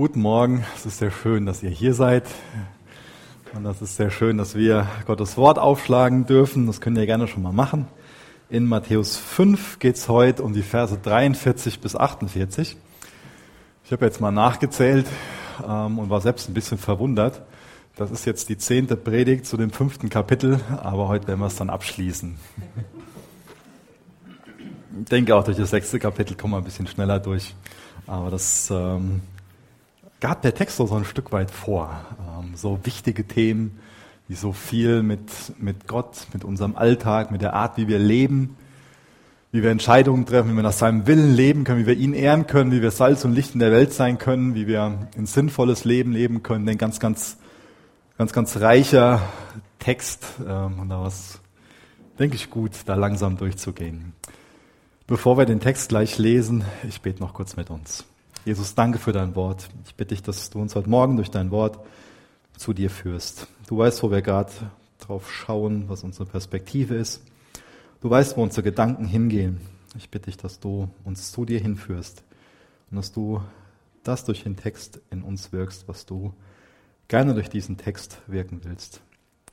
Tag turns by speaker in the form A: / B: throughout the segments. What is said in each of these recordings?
A: Guten Morgen, es ist sehr schön, dass ihr hier seid. Und das ist sehr schön, dass wir Gottes Wort aufschlagen dürfen. Das könnt ihr gerne schon mal machen. In Matthäus 5 geht es heute um die Verse 43 bis 48. Ich habe jetzt mal nachgezählt ähm, und war selbst ein bisschen verwundert. Das ist jetzt die zehnte Predigt zu dem fünften Kapitel, aber heute werden wir es dann abschließen. Ich denke auch durch das sechste Kapitel kommen wir ein bisschen schneller durch. Aber das ähm, gab der Text so ein Stück weit vor. Ähm, so wichtige Themen, die so viel mit, mit Gott, mit unserem Alltag, mit der Art, wie wir leben, wie wir Entscheidungen treffen, wie wir nach seinem Willen leben können, wie wir ihn ehren können, wie wir Salz und Licht in der Welt sein können, wie wir ein sinnvolles Leben leben können. Ein ganz, ganz, ganz, ganz reicher Text. Ähm, und da was, denke ich, gut, da langsam durchzugehen. Bevor wir den Text gleich lesen, ich bete noch kurz mit uns. Jesus, danke für dein Wort. Ich bitte dich, dass du uns heute Morgen durch dein Wort zu dir führst. Du weißt, wo wir gerade drauf schauen, was unsere Perspektive ist. Du weißt, wo unsere Gedanken hingehen. Ich bitte dich, dass du uns zu dir hinführst und dass du das durch den Text in uns wirkst, was du gerne durch diesen Text wirken willst.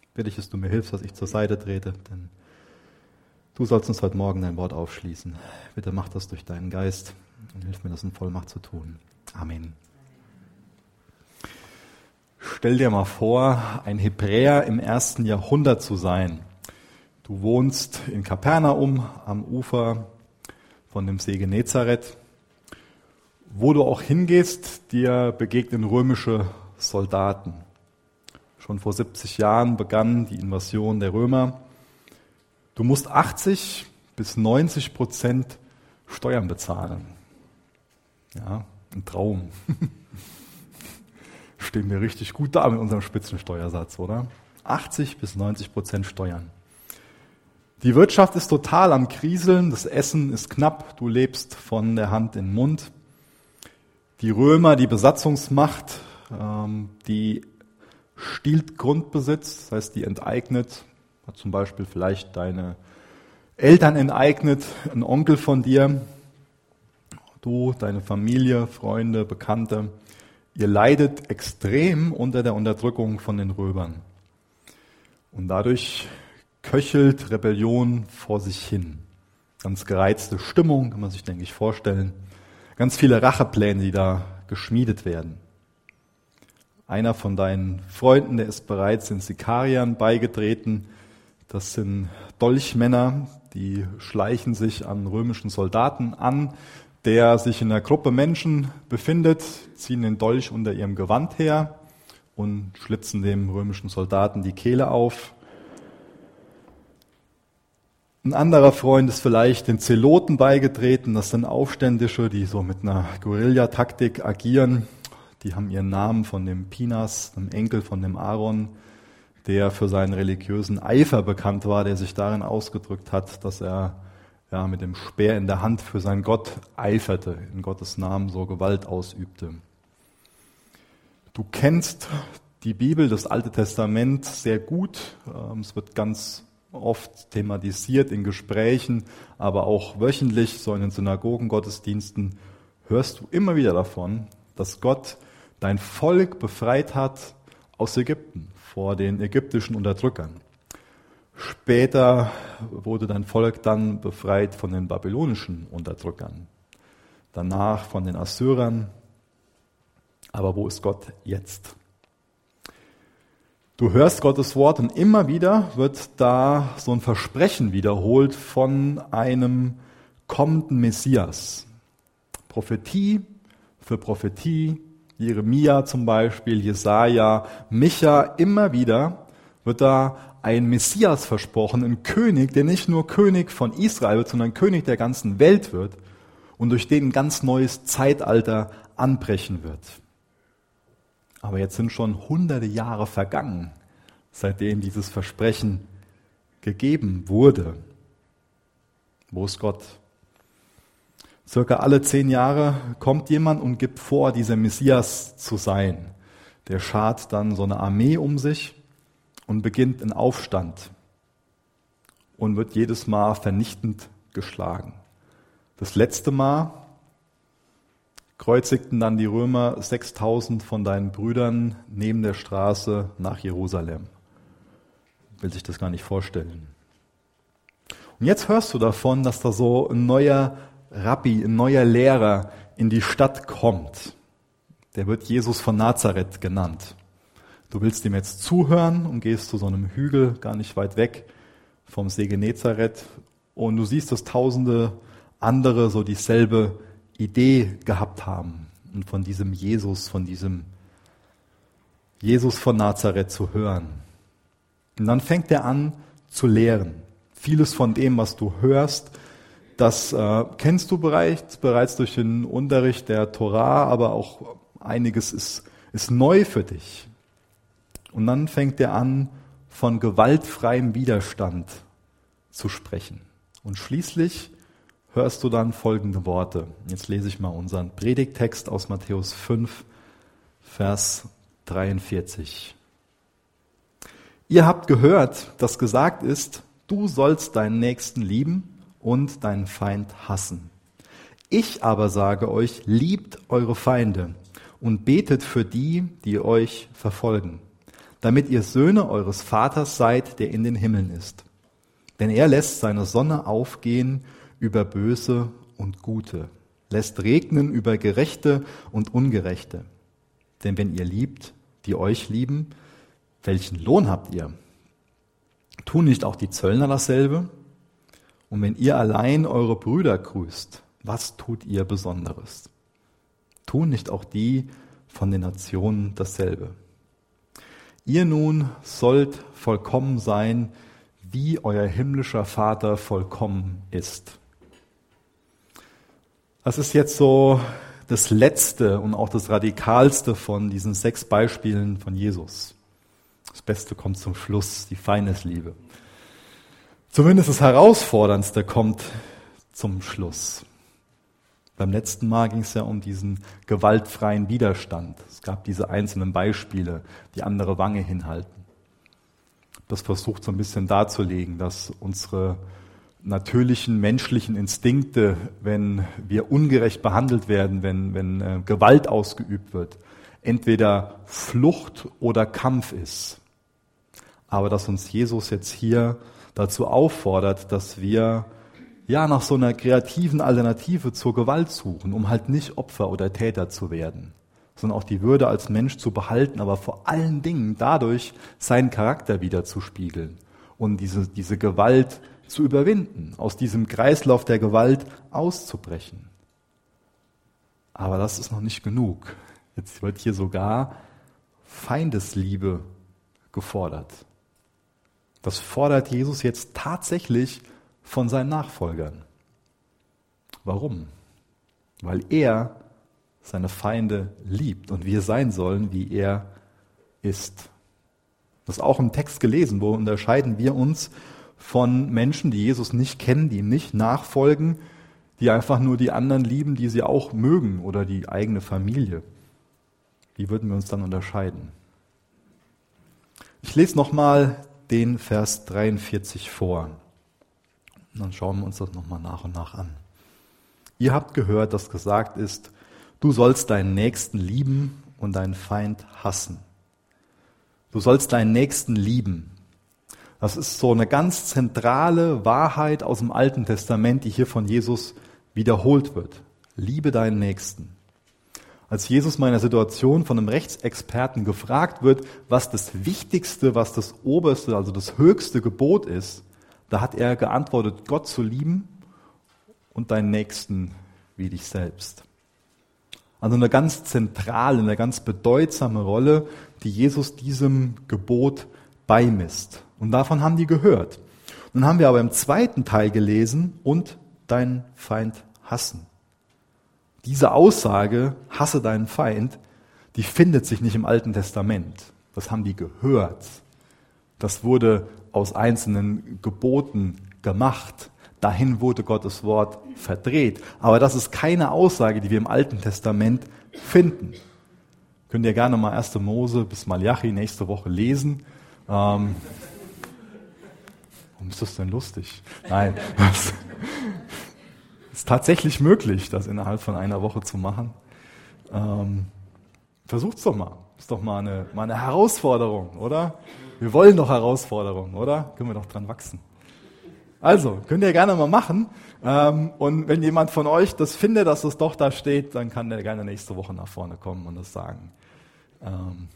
A: Ich bitte dich, dass du mir hilfst, dass ich zur Seite trete, denn du sollst uns heute Morgen dein Wort aufschließen. Bitte mach das durch deinen Geist und hilf mir, das in Vollmacht zu tun. Amen. Stell dir mal vor, ein Hebräer im ersten Jahrhundert zu sein. Du wohnst in Kapernaum am Ufer von dem See Genezareth. Wo du auch hingehst, dir begegnen römische Soldaten. Schon vor 70 Jahren begann die Invasion der Römer. Du musst 80 bis 90 Prozent Steuern bezahlen. Ja, ein Traum. Stehen wir richtig gut da mit unserem Spitzensteuersatz, oder? 80 bis 90 Prozent Steuern. Die Wirtschaft ist total am Kriseln, das Essen ist knapp, du lebst von der Hand in den Mund. Die Römer, die Besatzungsmacht, ähm, die stiehlt Grundbesitz, das heißt, die enteignet, hat zum Beispiel vielleicht deine Eltern enteignet, ein Onkel von dir, du, deine Familie, Freunde, Bekannte, ihr leidet extrem unter der Unterdrückung von den Römern. Und dadurch köchelt Rebellion vor sich hin. Ganz gereizte Stimmung, kann man sich, denke ich, vorstellen. Ganz viele Rachepläne, die da geschmiedet werden. Einer von deinen Freunden, der ist bereits den Sikariern beigetreten. Das sind Dolchmänner, die schleichen sich an römischen Soldaten an, der sich in einer Gruppe Menschen befindet, ziehen den Dolch unter ihrem Gewand her und schlitzen dem römischen Soldaten die Kehle auf. Ein anderer Freund ist vielleicht den Zeloten beigetreten. Das sind Aufständische, die so mit einer Guerillataktik agieren. Die haben ihren Namen von dem Pinas, dem Enkel von dem Aaron, der für seinen religiösen Eifer bekannt war, der sich darin ausgedrückt hat, dass er ja, mit dem Speer in der Hand für seinen Gott eiferte, in Gottes Namen so Gewalt ausübte. Du kennst die Bibel, das Alte Testament sehr gut. Ähm, es wird ganz oft thematisiert in Gesprächen, aber auch wöchentlich, so in den Synagogengottesdiensten, hörst du immer wieder davon, dass Gott dein Volk befreit hat aus Ägypten vor den ägyptischen Unterdrückern. Später wurde dein Volk dann befreit von den babylonischen Unterdrückern, danach von den Assyrern. Aber wo ist Gott jetzt? Du hörst Gottes Wort und immer wieder wird da so ein Versprechen wiederholt von einem kommenden Messias. Prophetie für Prophetie, Jeremia zum Beispiel, Jesaja, Micha, immer wieder wird da ein Messias versprochen, ein König, der nicht nur König von Israel wird, sondern König der ganzen Welt wird und durch den ein ganz neues Zeitalter anbrechen wird. Aber jetzt sind schon hunderte Jahre vergangen, seitdem dieses Versprechen gegeben wurde. Wo ist Gott? Circa alle zehn Jahre kommt jemand und gibt vor, dieser Messias zu sein. Der schart dann so eine Armee um sich und beginnt in Aufstand und wird jedes Mal vernichtend geschlagen. Das letzte Mal kreuzigten dann die Römer 6000 von deinen Brüdern neben der Straße nach Jerusalem. Will sich das gar nicht vorstellen. Und jetzt hörst du davon, dass da so ein neuer Rabbi, ein neuer Lehrer in die Stadt kommt. Der wird Jesus von Nazareth genannt. Du willst ihm jetzt zuhören und gehst zu so einem Hügel gar nicht weit weg vom See Genezareth und du siehst, dass tausende andere so dieselbe Idee gehabt haben und von diesem Jesus, von diesem Jesus von Nazareth zu hören. Und dann fängt er an zu lehren. Vieles von dem, was du hörst, das äh, kennst du bereits, bereits durch den Unterricht der Torah, aber auch einiges ist, ist neu für dich. Und dann fängt er an, von gewaltfreiem Widerstand zu sprechen. Und schließlich hörst du dann folgende Worte. Jetzt lese ich mal unseren Predigtext aus Matthäus 5, Vers 43. Ihr habt gehört, dass gesagt ist, du sollst deinen Nächsten lieben und deinen Feind hassen. Ich aber sage euch, liebt eure Feinde und betet für die, die euch verfolgen, damit ihr Söhne eures Vaters seid, der in den Himmeln ist. Denn er lässt seine Sonne aufgehen über Böse und Gute, lässt regnen über Gerechte und Ungerechte. Denn wenn ihr liebt, die euch lieben, welchen Lohn habt ihr? Tun nicht auch die Zöllner dasselbe? Und wenn ihr allein eure Brüder grüßt, was tut ihr Besonderes? Tun nicht auch die von den Nationen dasselbe? Ihr nun sollt vollkommen sein, wie euer himmlischer Vater vollkommen ist. Das ist jetzt so das Letzte und auch das Radikalste von diesen sechs Beispielen von Jesus. Das Beste kommt zum Schluss, die Feindesliebe. Zumindest das Herausforderndste kommt zum Schluss. Beim letzten Mal ging es ja um diesen gewaltfreien Widerstand. Es gab diese einzelnen Beispiele, die andere Wange hinhalten. Das versucht so ein bisschen darzulegen, dass unsere natürlichen menschlichen Instinkte, wenn wir ungerecht behandelt werden, wenn, wenn äh, Gewalt ausgeübt wird, entweder Flucht oder Kampf ist. Aber dass uns Jesus jetzt hier dazu auffordert, dass wir ja nach so einer kreativen Alternative zur Gewalt suchen, um halt nicht Opfer oder Täter zu werden, sondern auch die Würde als Mensch zu behalten, aber vor allen Dingen dadurch seinen Charakter wieder zu spiegeln und diese, diese Gewalt zu überwinden, aus diesem Kreislauf der Gewalt auszubrechen. Aber das ist noch nicht genug. Jetzt wird hier sogar Feindesliebe gefordert. Das fordert Jesus jetzt tatsächlich von seinen Nachfolgern. Warum? Weil er seine Feinde liebt und wir sein sollen, wie er ist. Das ist auch im Text gelesen, wo unterscheiden wir uns von Menschen, die Jesus nicht kennen, die ihm nicht nachfolgen, die einfach nur die anderen lieben, die sie auch mögen oder die eigene Familie. Wie würden wir uns dann unterscheiden? Ich lese nochmal den Vers 43 vor. Und dann schauen wir uns das nochmal nach und nach an. Ihr habt gehört, dass gesagt ist, du sollst deinen Nächsten lieben und deinen Feind hassen. Du sollst deinen Nächsten lieben. Das ist so eine ganz zentrale Wahrheit aus dem Alten Testament, die hier von Jesus wiederholt wird. Liebe deinen Nächsten. Als Jesus meiner Situation von einem Rechtsexperten gefragt wird, was das Wichtigste, was das Oberste, also das höchste Gebot ist, da hat er geantwortet, Gott zu lieben und deinen Nächsten wie dich selbst. Also eine ganz zentrale, eine ganz bedeutsame Rolle, die Jesus diesem Gebot beimisst. Und davon haben die gehört. Nun haben wir aber im zweiten Teil gelesen, und deinen Feind hassen. Diese Aussage, hasse deinen Feind, die findet sich nicht im Alten Testament. Das haben die gehört. Das wurde aus einzelnen Geboten gemacht. Dahin wurde Gottes Wort verdreht. Aber das ist keine Aussage, die wir im Alten Testament finden. Könnt ihr gerne mal 1. Mose bis Malachi nächste Woche lesen. Ähm, warum ist das denn lustig? Nein. Es ist tatsächlich möglich, das innerhalb von einer Woche zu machen. Ähm, versucht's doch mal. Ist doch mal eine, mal eine Herausforderung, oder? Wir wollen doch Herausforderungen, oder? Können wir doch dran wachsen. Also, könnt ihr gerne mal machen. Ähm, und wenn jemand von euch das findet, dass es doch da steht, dann kann der gerne nächste Woche nach vorne kommen und das sagen. Ähm,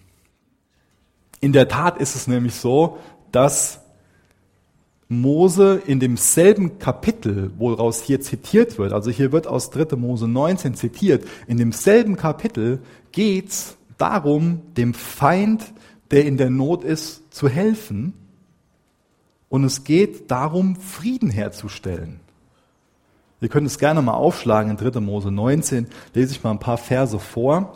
A: in der Tat ist es nämlich so, dass Mose in demselben Kapitel, woraus hier zitiert wird, also hier wird aus 3. Mose 19 zitiert, in demselben Kapitel geht's darum, dem Feind, der in der Not ist, zu helfen. Und es geht darum, Frieden herzustellen. Ihr könnt es gerne mal aufschlagen in 3. Mose 19, lese ich mal ein paar Verse vor.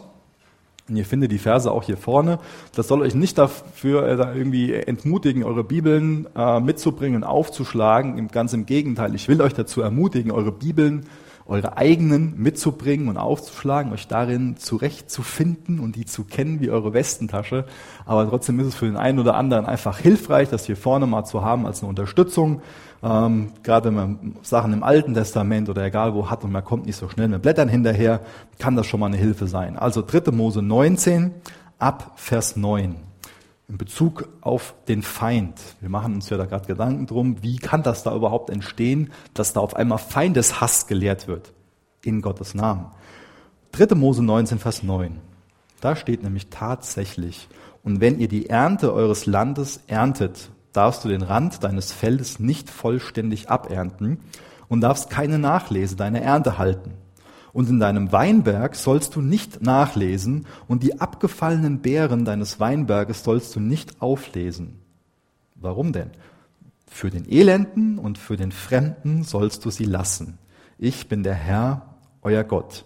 A: Und ihr findet die Verse auch hier vorne. Das soll euch nicht dafür äh, irgendwie entmutigen, eure Bibeln äh, mitzubringen und aufzuschlagen. Ganz im Gegenteil. Ich will euch dazu ermutigen, eure Bibeln, eure eigenen mitzubringen und aufzuschlagen, euch darin zurechtzufinden und die zu kennen wie eure Westentasche. Aber trotzdem ist es für den einen oder anderen einfach hilfreich, das hier vorne mal zu haben als eine Unterstützung. Ähm, gerade wenn man Sachen im Alten Testament oder egal wo hat und man kommt nicht so schnell mit Blättern hinterher, kann das schon mal eine Hilfe sein. Also 3. Mose 19 ab Vers 9 in Bezug auf den Feind. Wir machen uns ja da gerade Gedanken drum, wie kann das da überhaupt entstehen, dass da auf einmal Feindeshass gelehrt wird in Gottes Namen. 3. Mose 19, Vers 9. Da steht nämlich tatsächlich, und wenn ihr die Ernte eures Landes erntet darfst du den Rand deines Feldes nicht vollständig abernten und darfst keine Nachlese deiner Ernte halten. Und in deinem Weinberg sollst du nicht nachlesen und die abgefallenen Beeren deines Weinberges sollst du nicht auflesen. Warum denn? Für den Elenden und für den Fremden sollst du sie lassen. Ich bin der Herr, euer Gott.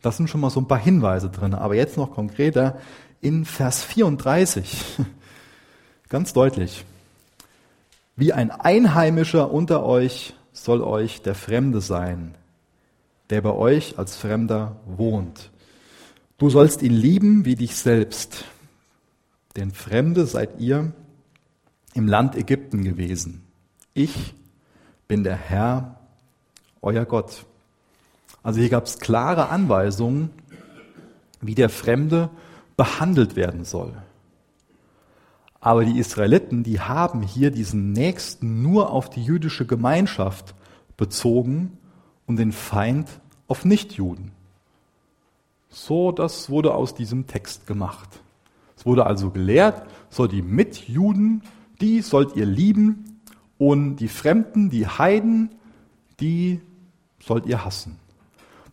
A: Das sind schon mal so ein paar Hinweise drin, aber jetzt noch konkreter in Vers 34. Ganz deutlich. Wie ein Einheimischer unter euch soll euch der Fremde sein, der bei euch als Fremder wohnt. Du sollst ihn lieben wie dich selbst. Denn Fremde seid ihr im Land Ägypten gewesen. Ich bin der Herr, euer Gott. Also hier gab es klare Anweisungen, wie der Fremde behandelt werden soll. Aber die Israeliten, die haben hier diesen Nächsten nur auf die jüdische Gemeinschaft bezogen und den Feind auf Nichtjuden. So, das wurde aus diesem Text gemacht. Es wurde also gelehrt, so die Mitjuden, die sollt ihr lieben und die Fremden, die Heiden, die sollt ihr hassen.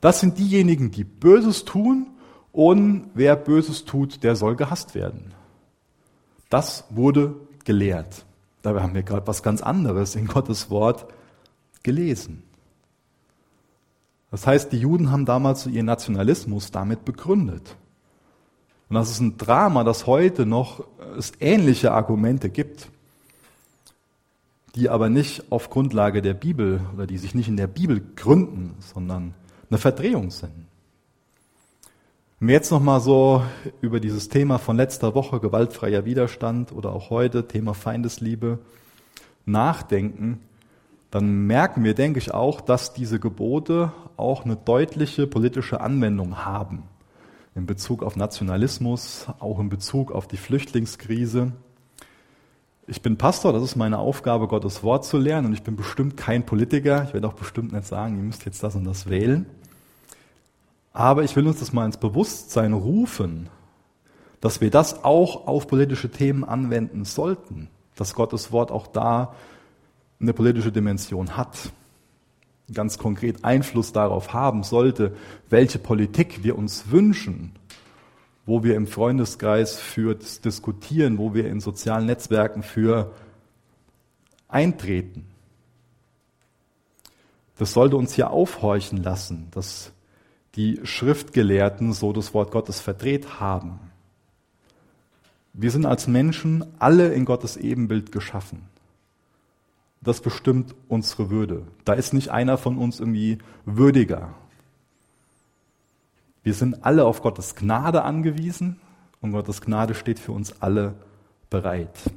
A: Das sind diejenigen, die Böses tun und wer Böses tut, der soll gehasst werden. Das wurde gelehrt. Dabei haben wir gerade was ganz anderes in Gottes Wort gelesen. Das heißt, die Juden haben damals ihren Nationalismus damit begründet. Und das ist ein Drama, dass heute noch es ähnliche Argumente gibt, die aber nicht auf Grundlage der Bibel oder die sich nicht in der Bibel gründen, sondern eine Verdrehung sind. Wenn wir jetzt nochmal so über dieses Thema von letzter Woche, gewaltfreier Widerstand oder auch heute, Thema Feindesliebe, nachdenken, dann merken wir, denke ich, auch, dass diese Gebote auch eine deutliche politische Anwendung haben. In Bezug auf Nationalismus, auch in Bezug auf die Flüchtlingskrise. Ich bin Pastor, das ist meine Aufgabe, Gottes Wort zu lernen und ich bin bestimmt kein Politiker. Ich werde auch bestimmt nicht sagen, ihr müsst jetzt das und das wählen. Aber ich will uns das mal ins Bewusstsein rufen, dass wir das auch auf politische Themen anwenden sollten, dass Gottes Wort auch da eine politische Dimension hat, ganz konkret Einfluss darauf haben sollte, welche Politik wir uns wünschen, wo wir im Freundeskreis für diskutieren, wo wir in sozialen Netzwerken für eintreten. Das sollte uns hier aufhorchen lassen, dass die Schriftgelehrten so das Wort Gottes verdreht haben. Wir sind als Menschen alle in Gottes Ebenbild geschaffen. Das bestimmt unsere Würde. Da ist nicht einer von uns irgendwie würdiger. Wir sind alle auf Gottes Gnade angewiesen und Gottes Gnade steht für uns alle bereit.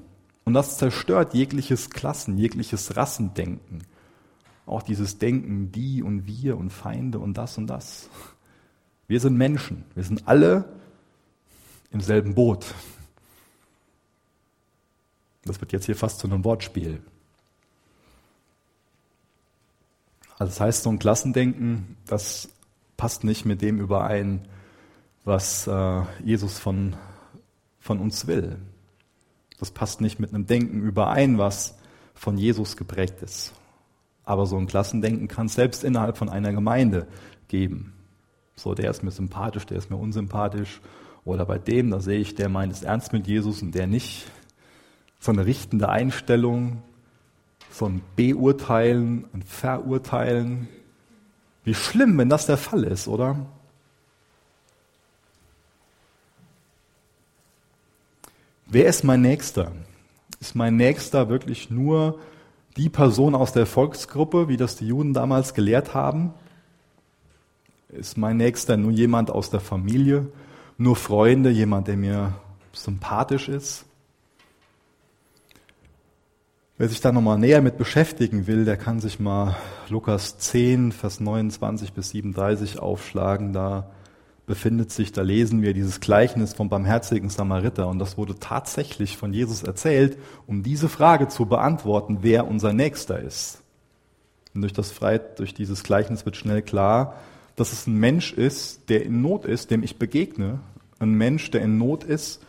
A: Und das zerstört jegliches Klassen, jegliches Rassendenken. Auch dieses Denken, die und wir und Feinde und das und das. Wir sind Menschen. Wir sind alle im selben Boot. Das wird jetzt hier fast zu einem Wortspiel. Also das heißt, so ein Klassendenken, das passt nicht mit dem überein, was äh, Jesus von, von uns will. Das passt nicht mit einem Denken überein, was von Jesus geprägt ist. Aber so ein Klassendenken kann es selbst innerhalb von einer Gemeinde geben. So, der ist mir sympathisch, der ist mir unsympathisch. Oder bei dem, da sehe ich, der meint es ernst mit Jesus und der nicht. So eine richtende Einstellung, ein Beurteilen, ein Verurteilen. Wie schlimm, wenn das der Fall ist, oder? Wer ist mein Nächster? Ist mein Nächster wirklich nur die Person aus der Volksgruppe, wie das die Juden damals gelehrt haben? Ist mein Nächster nur jemand aus der Familie, nur Freunde, jemand, der mir sympathisch ist? Wer sich da nochmal näher mit beschäftigen will, der kann sich mal Lukas 10, Vers 29 bis 37 aufschlagen. Da befindet sich, da lesen wir dieses Gleichnis vom barmherzigen Samariter und das wurde tatsächlich von Jesus erzählt, um diese Frage zu beantworten, wer unser Nächster ist. Und durch das Freit, durch dieses Gleichnis wird schnell klar, dass es ein Mensch ist, der in Not ist, dem ich begegne, ein Mensch, der in Not ist,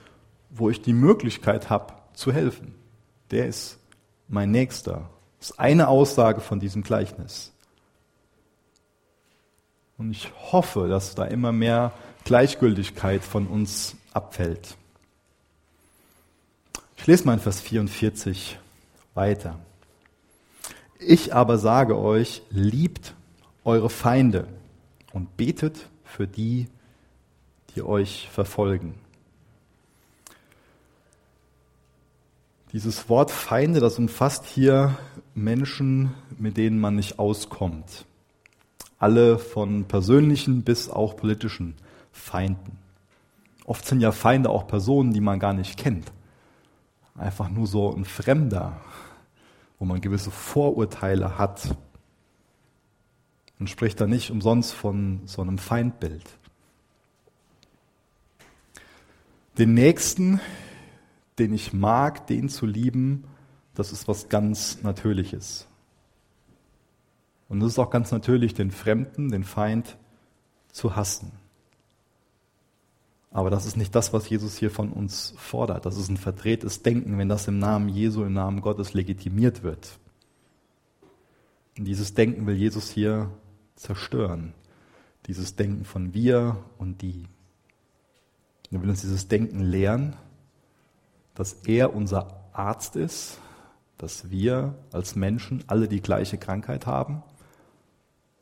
A: wo ich die Möglichkeit habe zu helfen. Der ist mein Nächster. Das ist eine Aussage von diesem Gleichnis. Und ich hoffe, dass da immer mehr Gleichgültigkeit von uns abfällt. Ich lese mal in Vers 44 weiter. Ich aber sage euch, liebt eure Feinde und betet für die, die euch verfolgen. Dieses Wort Feinde, das umfasst hier Menschen, mit denen man nicht auskommt alle von persönlichen bis auch politischen Feinden. Oft sind ja Feinde auch Personen, die man gar nicht kennt. Einfach nur so ein Fremder, wo man gewisse Vorurteile hat. Man spricht da nicht umsonst von so einem Feindbild. Den Nächsten, den ich mag, den zu lieben, das ist was ganz Natürliches. Und es ist auch ganz natürlich, den Fremden, den Feind zu hassen. Aber das ist nicht das, was Jesus hier von uns fordert. Das ist ein verdrehtes Denken, wenn das im Namen Jesu, im Namen Gottes legitimiert wird. Und dieses Denken will Jesus hier zerstören. Dieses Denken von wir und die. Er will uns dieses Denken lehren, dass er unser Arzt ist, dass wir als Menschen alle die gleiche Krankheit haben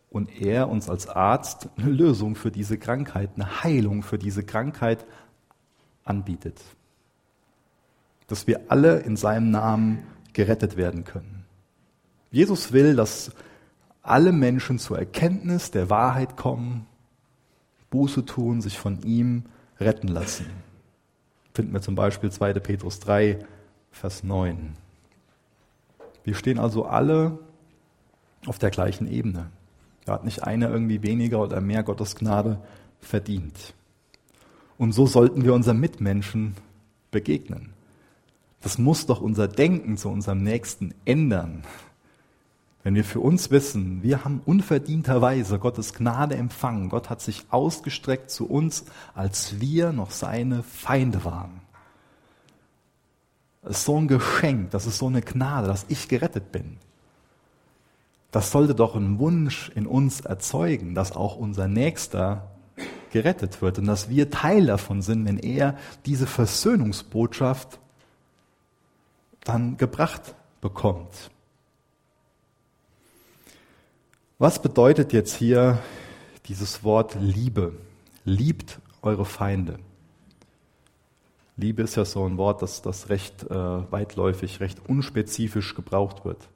A: und er uns als Arzt eine Lösung für diese Krankheit, eine Heilung für diese Krankheit anbietet. Dass wir alle in seinem Namen gerettet werden können. Jesus will, dass alle Menschen zur Erkenntnis der Wahrheit kommen, Buße tun, sich von ihm retten lassen. Finden wir zum Beispiel 2. Petrus 3, Vers 9. Wir stehen also alle auf der gleichen Ebene. Da hat nicht einer irgendwie weniger oder mehr Gottes Gnade verdient. Und so sollten wir unseren Mitmenschen begegnen. Das muss doch unser Denken zu unserem Nächsten ändern. Wenn wir für uns wissen, wir haben unverdienterweise Gottes Gnade empfangen, Gott hat sich ausgestreckt zu uns, als wir noch seine Feinde waren. Das ist so ein Geschenk, das ist so eine Gnade, dass ich gerettet bin. Das sollte doch einen Wunsch in uns erzeugen, dass auch unser Nächster gerettet wird und dass wir Teil davon sind, wenn er diese Versöhnungsbotschaft dann gebracht bekommt. Was bedeutet jetzt hier dieses Wort Liebe? Liebt eure Feinde. Liebe ist ja so ein Wort, das, das recht äh, weitläufig, recht unspezifisch gebraucht wird.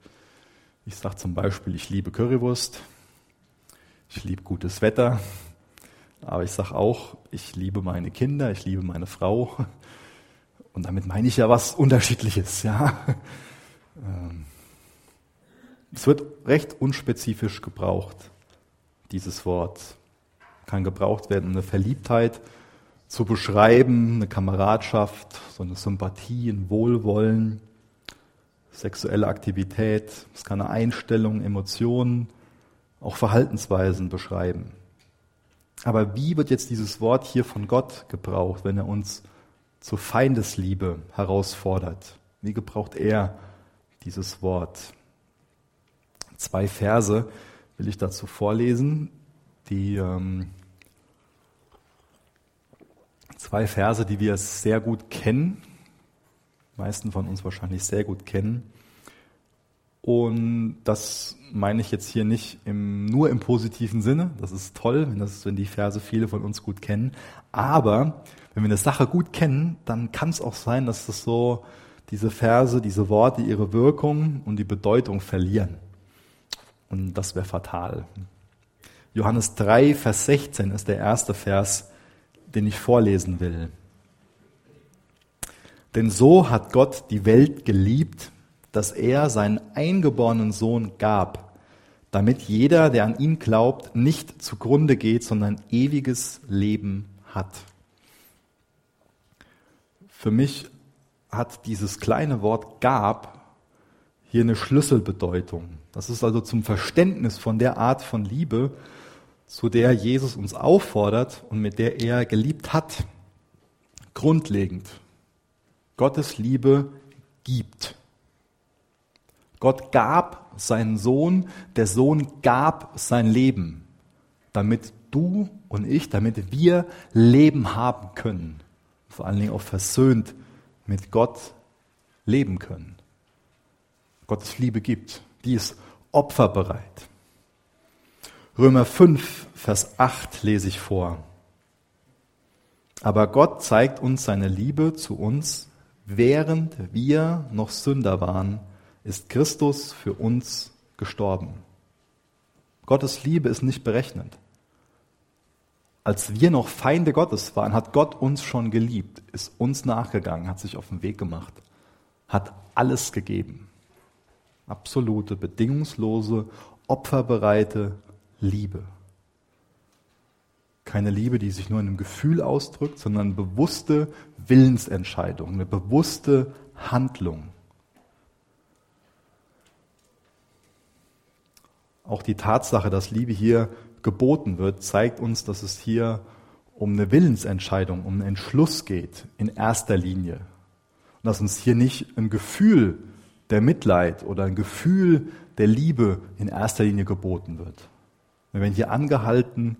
A: Ich sage zum Beispiel, ich liebe Currywurst, ich liebe gutes Wetter, aber ich sage auch, ich liebe meine Kinder, ich liebe meine Frau. Und damit meine ich ja was Unterschiedliches. Ja. Ähm, es wird recht unspezifisch gebraucht, dieses Wort. kann gebraucht werden, um eine Verliebtheit zu beschreiben, eine Kameradschaft, so eine Sympathie, ein Wohlwollen, sexuelle Aktivität. Es kann eine Einstellung, Emotionen, auch Verhaltensweisen beschreiben. Aber wie wird jetzt dieses Wort hier von Gott gebraucht, wenn er uns zur Feindesliebe herausfordert? Wie gebraucht er dieses Wort? Zwei Verse will ich dazu vorlesen, die ähm, zwei Verse, die wir sehr gut kennen, die meisten von uns wahrscheinlich sehr gut kennen. Und das meine ich jetzt hier nicht im, nur im positiven Sinne. Das ist toll, wenn, das, wenn die Verse viele von uns gut kennen. Aber wenn wir eine Sache gut kennen, dann kann es auch sein, dass das so diese Verse, diese Worte ihre Wirkung und die Bedeutung verlieren. Und das wäre fatal. Johannes 3, Vers 16 ist der erste Vers, den ich vorlesen will. Denn so hat Gott die Welt geliebt, dass er seinen eingeborenen Sohn gab, damit jeder, der an ihn glaubt, nicht zugrunde geht, sondern ewiges Leben hat. Für mich hat dieses kleine Wort gab hier eine Schlüsselbedeutung. Das ist also zum Verständnis von der Art von Liebe, zu der Jesus uns auffordert und mit der er geliebt hat. Grundlegend. Gottes Liebe gibt. Gott gab seinen Sohn, der Sohn gab sein Leben, damit du und ich, damit wir Leben haben können. Vor allen Dingen auch versöhnt mit Gott leben können. Gottes Liebe gibt, die ist opferbereit. Römer 5, Vers 8 lese ich vor. Aber Gott zeigt uns seine Liebe zu uns, während wir noch Sünder waren ist Christus für uns gestorben. Gottes Liebe ist nicht berechnet. Als wir noch Feinde Gottes waren, hat Gott uns schon geliebt, ist uns nachgegangen, hat sich auf den Weg gemacht, hat alles gegeben. Absolute, bedingungslose, opferbereite Liebe. Keine Liebe, die sich nur in einem Gefühl ausdrückt, sondern bewusste Willensentscheidung, eine bewusste Handlung. Auch die Tatsache, dass Liebe hier geboten wird, zeigt uns, dass es hier um eine Willensentscheidung, um einen Entschluss geht, in erster Linie. Und dass uns hier nicht ein Gefühl der Mitleid oder ein Gefühl der Liebe in erster Linie geboten wird. Wir werden hier angehalten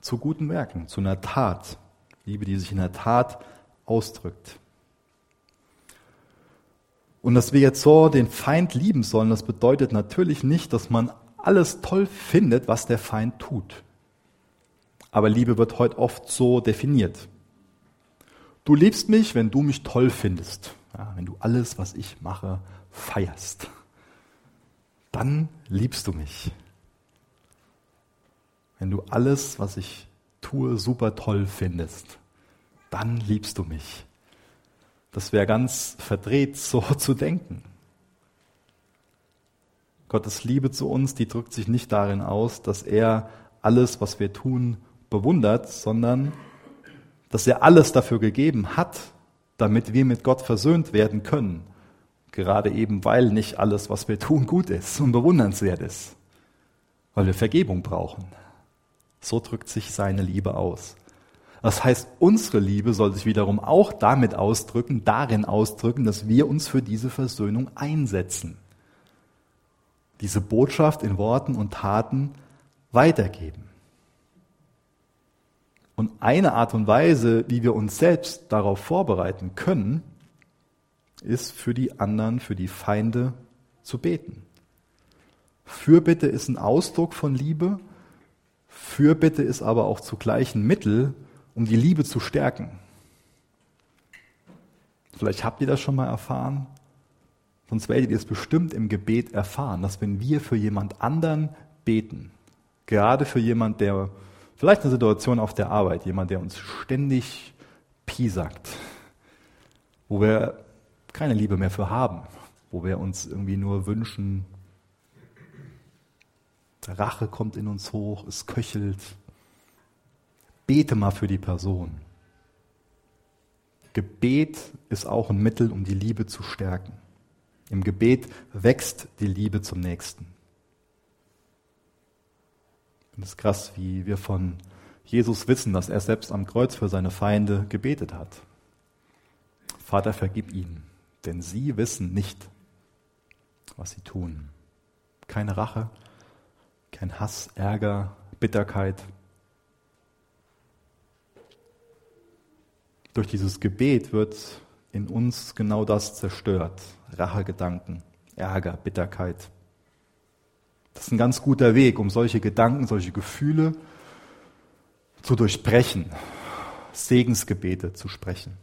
A: zu guten Werken, zu einer Tat. Liebe, die sich in der Tat ausdrückt. Und dass wir jetzt so den Feind lieben sollen, das bedeutet natürlich nicht, dass man alles toll findet, was der Feind tut. Aber Liebe wird heute oft so definiert. Du liebst mich, wenn du mich toll findest. Ja, wenn du alles, was ich mache, feierst. Dann liebst du mich. Wenn du alles, was ich tue, super toll findest, dann liebst du mich. Das wäre ganz verdreht, so zu denken. Gottes Liebe zu uns, die drückt sich nicht darin aus, dass er alles, was wir tun, bewundert, sondern dass er alles dafür gegeben hat, damit wir mit Gott versöhnt werden können. Gerade eben, weil nicht alles, was wir tun, gut ist und bewundernswert ist. Weil wir Vergebung brauchen. So drückt sich seine Liebe aus. Das heißt, unsere Liebe soll sich wiederum auch damit ausdrücken, darin ausdrücken, dass wir uns für diese Versöhnung einsetzen diese Botschaft in Worten und Taten weitergeben. Und eine Art und Weise, wie wir uns selbst darauf vorbereiten können, ist für die anderen, für die Feinde zu beten. Fürbitte ist ein Ausdruck von Liebe, Fürbitte ist aber auch zugleich ein Mittel, um die Liebe zu stärken. Vielleicht habt ihr das schon mal erfahren. Sonst werdet ihr es bestimmt im Gebet erfahren, dass wenn wir für jemand anderen beten, gerade für jemand, der vielleicht eine Situation auf der Arbeit, jemand, der uns ständig piesackt, wo wir keine Liebe mehr für haben, wo wir uns irgendwie nur wünschen, Rache kommt in uns hoch, es köchelt, Bete mal für die Person. Gebet ist auch ein Mittel, um die Liebe zu stärken. Im Gebet wächst die Liebe zum Nächsten. Und es ist krass, wie wir von Jesus wissen, dass er selbst am Kreuz für seine Feinde gebetet hat. Vater, vergib ihnen, denn sie wissen nicht, was sie tun. Keine Rache, kein Hass, Ärger, Bitterkeit. Durch dieses Gebet wird in uns genau das zerstört. Rachegedanken, Ärger, Bitterkeit. Das ist ein ganz guter Weg, um solche Gedanken, solche Gefühle zu durchbrechen, Segensgebete zu sprechen.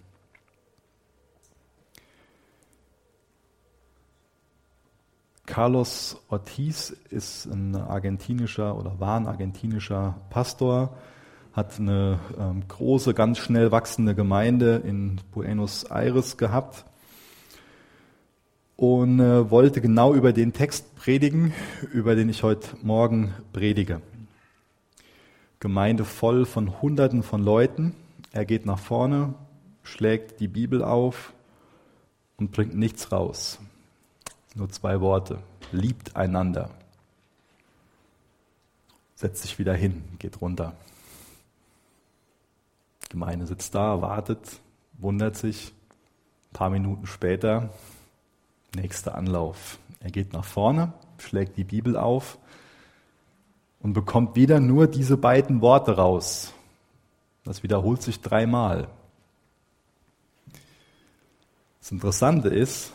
A: Carlos Ortiz ist ein argentinischer oder war ein argentinischer Pastor, hat eine ähm, große, ganz schnell wachsende Gemeinde in Buenos Aires gehabt und äh, wollte genau über den Text predigen, über den ich heute Morgen predige. Gemeinde voll von Hunderten von Leuten. Er geht nach vorne, schlägt die Bibel auf und bringt nichts raus. Nur zwei Worte. Liebt einander. Setzt sich wieder hin, geht runter. Die Gemeinde sitzt da, wartet, wundert sich. Ein paar Minuten später, nächster Anlauf. Er geht nach vorne, schlägt die Bibel auf und bekommt wieder nur diese beiden Worte raus. Das wiederholt sich dreimal. Das Interessante ist,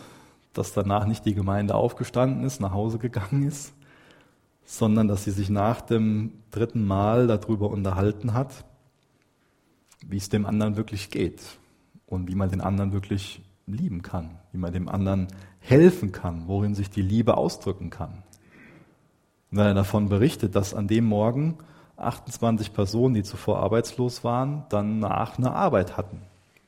A: dass danach nicht die Gemeinde aufgestanden ist, nach Hause gegangen ist, sondern dass sie sich nach dem dritten Mal darüber unterhalten hat, wie es dem anderen wirklich geht und wie man den anderen wirklich lieben kann, wie man dem anderen helfen kann, worin sich die Liebe ausdrücken kann. Und wenn er davon berichtet, dass an dem Morgen 28 Personen, die zuvor arbeitslos waren, dann nach einer Arbeit hatten.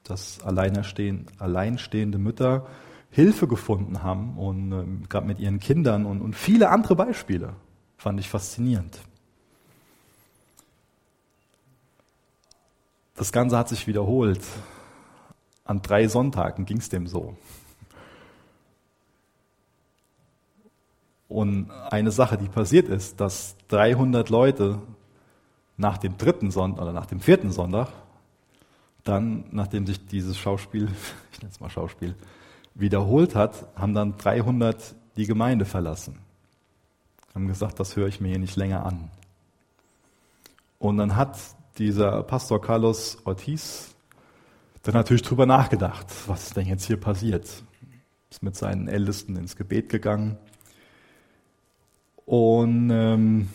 A: Dass alleinstehende Mütter Hilfe gefunden haben und äh, gerade mit ihren Kindern und, und viele andere Beispiele. Fand ich faszinierend. Das Ganze hat sich wiederholt. An drei Sonntagen ging es dem so. Und eine Sache, die passiert ist, dass 300 Leute nach dem dritten Sonntag oder nach dem vierten Sonntag dann, nachdem sich dieses Schauspiel, ich nenne es mal Schauspiel, wiederholt hat, haben dann 300 die Gemeinde verlassen. Haben gesagt, das höre ich mir hier nicht länger an. Und dann hat dieser Pastor Carlos Ortiz dann natürlich drüber nachgedacht, was ist denn jetzt hier passiert. Ist mit seinen Ältesten ins Gebet gegangen. Und ähm,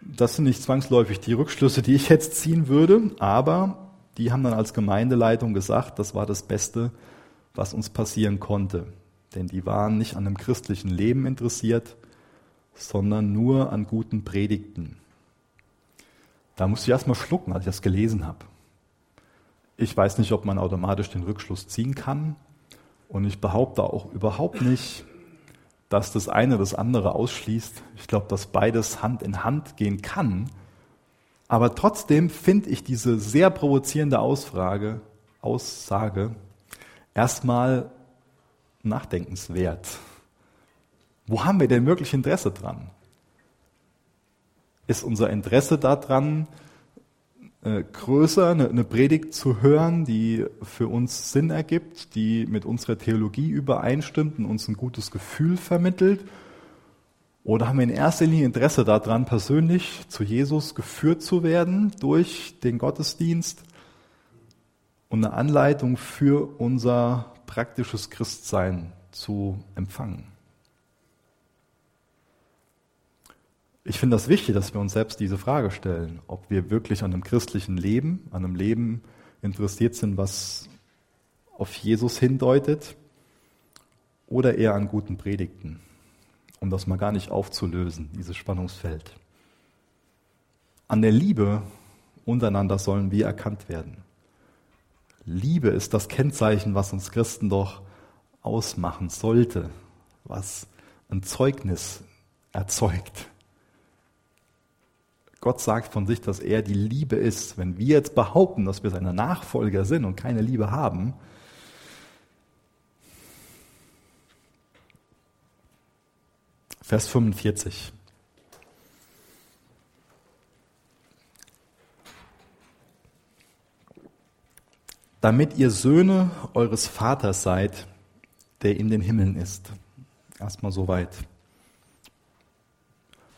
A: das sind nicht zwangsläufig die Rückschlüsse, die ich jetzt ziehen würde, aber die haben dann als Gemeindeleitung gesagt, das war das Beste, was uns passieren konnte. Denn die waren nicht an einem christlichen Leben interessiert, sondern nur an guten Predigten. Da musste ich erstmal schlucken, als ich das gelesen habe. Ich weiß nicht, ob man automatisch den Rückschluss ziehen kann. Und ich behaupte auch überhaupt nicht, dass das eine das andere ausschließt. Ich glaube, dass beides Hand in Hand gehen kann. Aber trotzdem finde ich diese sehr provozierende Ausfrage, Aussage erstmal nachdenkenswert. Wo haben wir denn wirklich Interesse dran? Ist unser Interesse daran, äh, größer, eine, eine Predigt zu hören, die für uns Sinn ergibt, die mit unserer Theologie übereinstimmt und uns ein gutes Gefühl vermittelt? Oder haben wir in erster Linie Interesse daran, persönlich zu Jesus geführt zu werden durch den Gottesdienst und eine Anleitung für unser praktisches Christsein zu empfangen. Ich finde das wichtig, dass wir uns selbst diese Frage stellen, ob wir wirklich an einem christlichen Leben, an einem Leben interessiert sind, was auf Jesus hindeutet, oder eher an guten Predigten, um das mal gar nicht aufzulösen, dieses Spannungsfeld. An der Liebe untereinander sollen wir erkannt werden. Liebe ist das Kennzeichen, was uns Christen doch ausmachen sollte, was ein Zeugnis erzeugt. Gott sagt von sich, dass er die Liebe ist. Wenn wir jetzt behaupten, dass wir seine Nachfolger sind und keine Liebe haben, Vers 45. Damit ihr Söhne eures Vaters seid, der in den Himmeln ist. Erstmal so weit.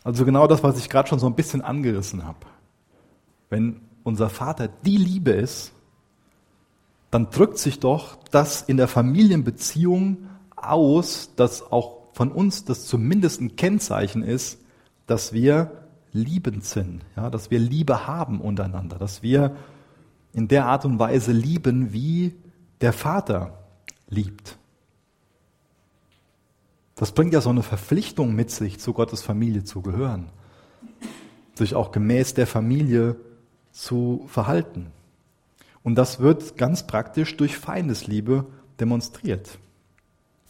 A: Also genau das, was ich gerade schon so ein bisschen angerissen habe. Wenn unser Vater die Liebe ist, dann drückt sich doch das in der Familienbeziehung aus, dass auch von uns das zumindest ein Kennzeichen ist, dass wir liebend sind, ja, dass wir Liebe haben untereinander, dass wir in der Art und Weise lieben, wie der Vater liebt. Das bringt ja so eine Verpflichtung mit sich, zu Gottes Familie zu gehören, sich auch gemäß der Familie zu verhalten. Und das wird ganz praktisch durch Feindesliebe demonstriert.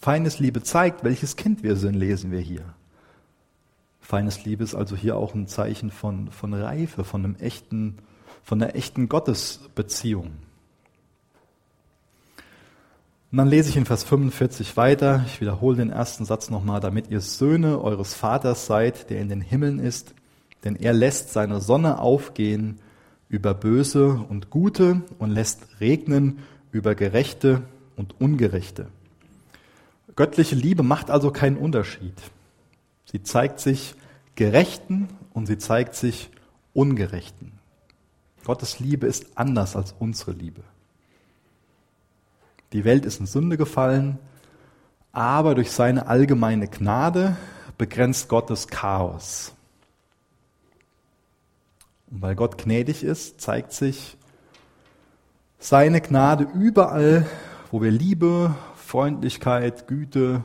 A: Feindesliebe zeigt, welches Kind wir sind, lesen wir hier. Feindesliebe ist also hier auch ein Zeichen von, von Reife, von einem echten, von einer echten Gottesbeziehung. Und dann lese ich in Vers 45 weiter. Ich wiederhole den ersten Satz nochmal, damit ihr Söhne eures Vaters seid, der in den Himmeln ist. Denn er lässt seine Sonne aufgehen über Böse und Gute und lässt regnen über Gerechte und Ungerechte. Göttliche Liebe macht also keinen Unterschied. Sie zeigt sich Gerechten und sie zeigt sich Ungerechten. Gottes Liebe ist anders als unsere Liebe. Die Welt ist in Sünde gefallen, aber durch seine allgemeine Gnade begrenzt Gott das Chaos. Und weil Gott gnädig ist, zeigt sich seine Gnade überall, wo wir Liebe, Freundlichkeit, Güte,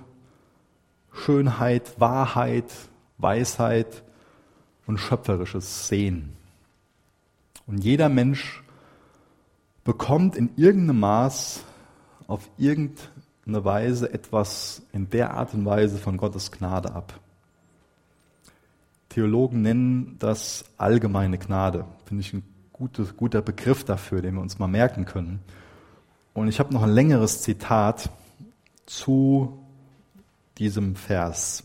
A: Schönheit, Wahrheit, Weisheit und Schöpferisches sehen. Und jeder Mensch bekommt in irgendeinem Maß auf irgendeine Weise etwas in der Art und Weise von Gottes Gnade ab. Theologen nennen das allgemeine Gnade. Finde ich ein gutes, guter Begriff dafür, den wir uns mal merken können. Und ich habe noch ein längeres Zitat zu diesem Vers,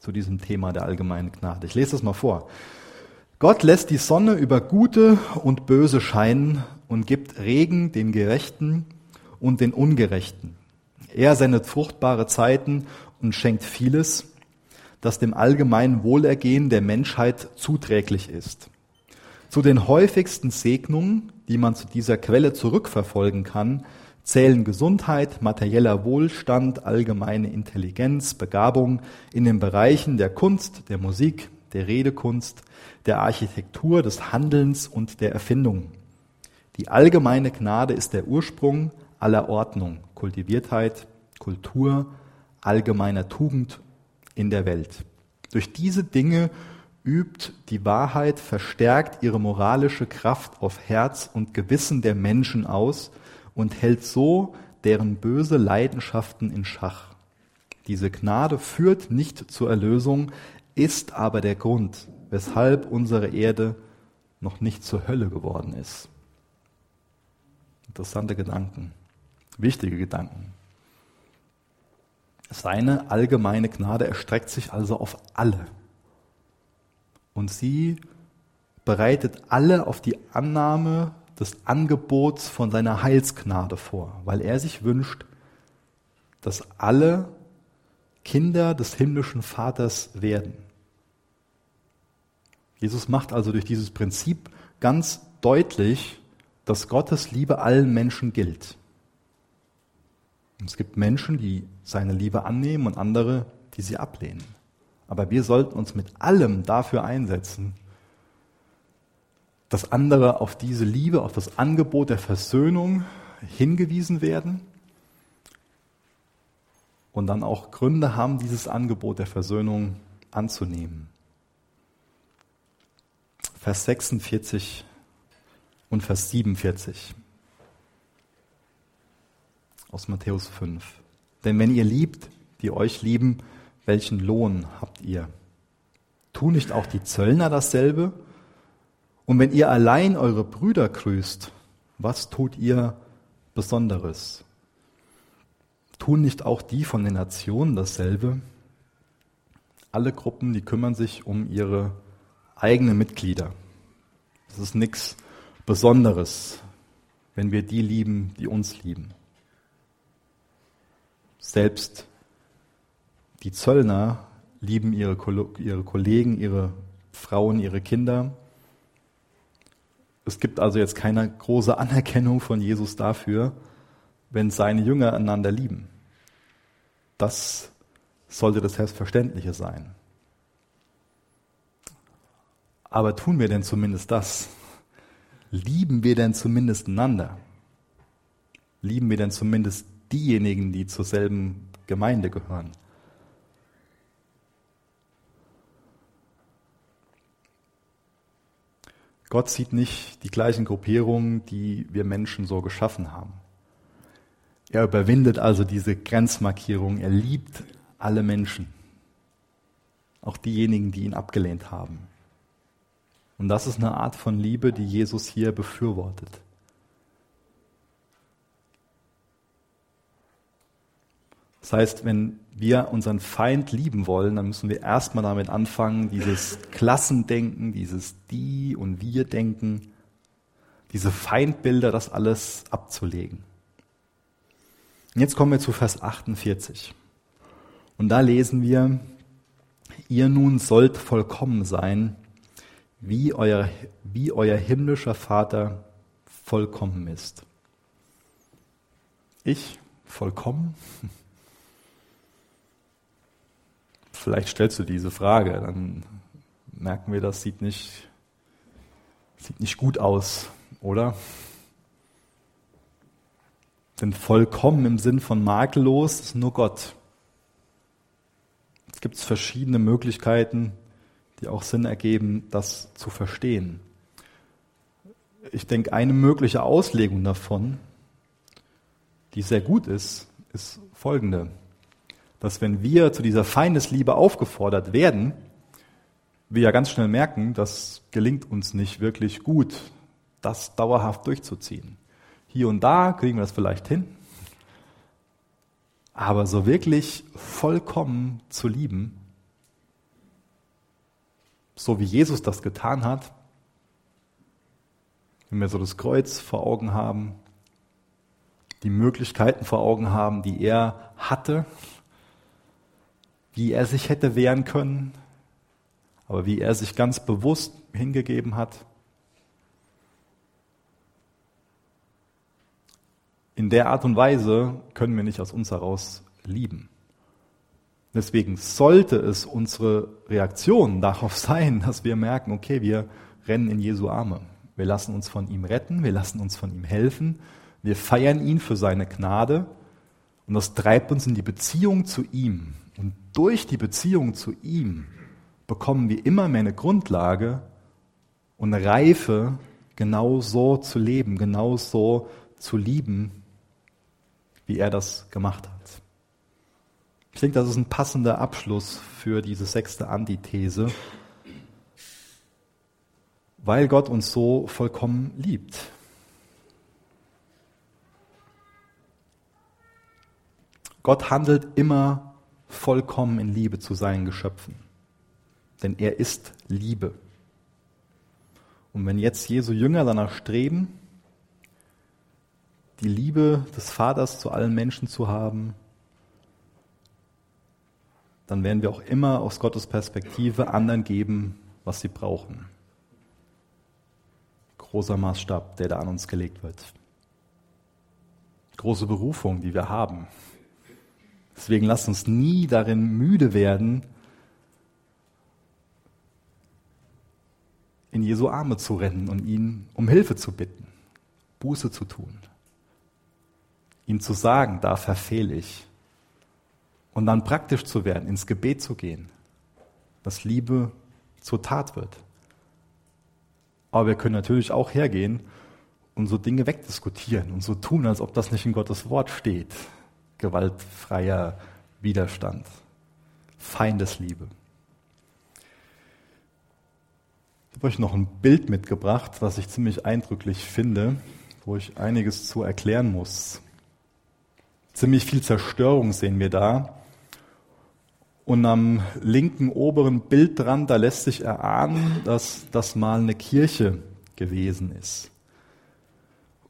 A: zu diesem Thema der allgemeinen Gnade. Ich lese das mal vor. Gott lässt die Sonne über Gute und Böse scheinen und gibt Regen den Gerechten und den Ungerechten. Er sendet fruchtbare Zeiten und schenkt vieles, das dem allgemeinen Wohlergehen der Menschheit zuträglich ist. Zu den häufigsten Segnungen, die man zu dieser Quelle zurückverfolgen kann, zählen Gesundheit, materieller Wohlstand, allgemeine Intelligenz, Begabung in den Bereichen der Kunst, der Musik, der Redekunst, der Architektur, des Handelns und der Erfindung. Die allgemeine Gnade ist der Ursprung aller Ordnung, Kultiviertheit, Kultur, allgemeiner Tugend in der Welt. Durch diese Dinge übt die Wahrheit verstärkt ihre moralische Kraft auf Herz und Gewissen der Menschen aus und hält so deren böse Leidenschaften in Schach. Diese Gnade führt nicht zur Erlösung, ist aber der Grund, weshalb unsere Erde noch nicht zur Hölle geworden ist. Interessante Gedanken wichtige Gedanken. Seine allgemeine Gnade erstreckt sich also auf alle. Und sie bereitet alle auf die Annahme des Angebots von seiner Heilsgnade vor, weil er sich wünscht, dass alle Kinder des himmlischen Vaters werden. Jesus macht also durch dieses Prinzip ganz deutlich, dass Gottes Liebe allen Menschen gilt. Es gibt Menschen, die seine Liebe annehmen und andere, die sie ablehnen. Aber wir sollten uns mit allem dafür einsetzen, dass andere auf diese Liebe, auf das Angebot der Versöhnung hingewiesen werden und dann auch Gründe haben, dieses Angebot der Versöhnung anzunehmen. Vers 46 und Vers 47 aus Matthäus 5. Denn wenn ihr liebt, die euch lieben, welchen Lohn habt ihr? Tun nicht auch die Zöllner dasselbe? Und wenn ihr allein eure Brüder grüßt, was tut ihr Besonderes? Tun nicht auch die von den Nationen dasselbe? Alle Gruppen, die kümmern sich um ihre eigenen Mitglieder. Das ist nichts Besonderes, wenn wir die lieben, die uns lieben. Selbst die Zöllner lieben ihre, ihre Kollegen, ihre Frauen, ihre Kinder. Es gibt also jetzt keine große Anerkennung von Jesus dafür, wenn seine Jünger einander lieben. Das sollte das Selbstverständliche sein. Aber tun wir denn zumindest das? Lieben wir denn zumindest einander? Lieben wir denn zumindest diejenigen, die zur selben Gemeinde gehören? Gott sieht nicht die gleichen Gruppierungen, die wir Menschen so geschaffen haben. Er überwindet also diese Grenzmarkierung. Er liebt alle Menschen. Auch diejenigen, die ihn abgelehnt haben. Und das ist eine Art von Liebe, die Jesus hier befürwortet. Das heißt, wenn wir unseren Feind lieben wollen, dann müssen wir erstmal damit anfangen, dieses Klassendenken, dieses Die- und Wir-Denken, diese Feindbilder, das alles abzulegen. Und jetzt kommen wir zu Vers 48. Und da lesen wir, ihr nun sollt vollkommen sein, wie euer, wie euer himmlischer Vater vollkommen ist. Ich vollkommen? Vielleicht stellst du diese Frage, dann merken wir, das sieht nicht, sieht nicht gut aus, oder? Denn vollkommen im Sinn von makellos ist nur Gott. Es gibt verschiedene Möglichkeiten, die auch Sinn ergeben, das zu verstehen. Ich denke, eine mögliche Auslegung davon, die sehr gut ist, ist folgende dass wenn wir zu dieser Feindesliebe aufgefordert werden, wir ja ganz schnell merken, das gelingt uns nicht wirklich gut, das dauerhaft durchzuziehen. Hier und da kriegen wir das vielleicht hin, aber so wirklich vollkommen zu lieben, so wie Jesus das getan hat, wenn wir so das Kreuz vor Augen haben, die Möglichkeiten vor Augen haben, die er hatte, wie er sich hätte wehren können, aber wie er sich ganz bewusst hingegeben hat. In der Art und Weise können wir nicht aus uns heraus lieben. Deswegen sollte es unsere Reaktion darauf sein, dass wir merken, okay, wir rennen in Jesu Arme. Wir lassen uns von ihm retten, wir lassen uns von ihm helfen, wir feiern ihn für seine Gnade und das treibt uns in die Beziehung zu ihm, und durch die Beziehung zu ihm bekommen wir immer mehr eine Grundlage und eine Reife, genau so zu leben, genau so zu lieben, wie er das gemacht hat. Ich denke, das ist ein passender Abschluss für diese sechste Antithese, weil Gott uns so vollkommen liebt. Gott handelt immer vollkommen in Liebe zu seinen Geschöpfen. Denn er ist Liebe. Und wenn jetzt Jesu Jünger danach streben, die Liebe des Vaters zu allen Menschen zu haben, dann werden wir auch immer aus Gottes Perspektive anderen geben, was sie brauchen. Großer Maßstab, der da an uns gelegt wird. Große Berufung, die wir haben. Deswegen lasst uns nie darin müde werden, in Jesu Arme zu rennen und ihn um Hilfe zu bitten, Buße zu tun, ihm zu sagen, da verfehle ich. Und dann praktisch zu werden, ins Gebet zu gehen, dass Liebe zur Tat wird. Aber wir können natürlich auch hergehen und so Dinge wegdiskutieren und so tun, als ob das nicht in Gottes Wort steht gewaltfreier Widerstand, Feindesliebe. habe euch noch ein Bild mitgebracht, was ich ziemlich eindrücklich finde, wo ich einiges zu erklären muss. Ziemlich viel Zerstörung sehen wir da. Und am linken oberen Bildrand, da lässt sich erahnen, dass das mal eine Kirche gewesen ist.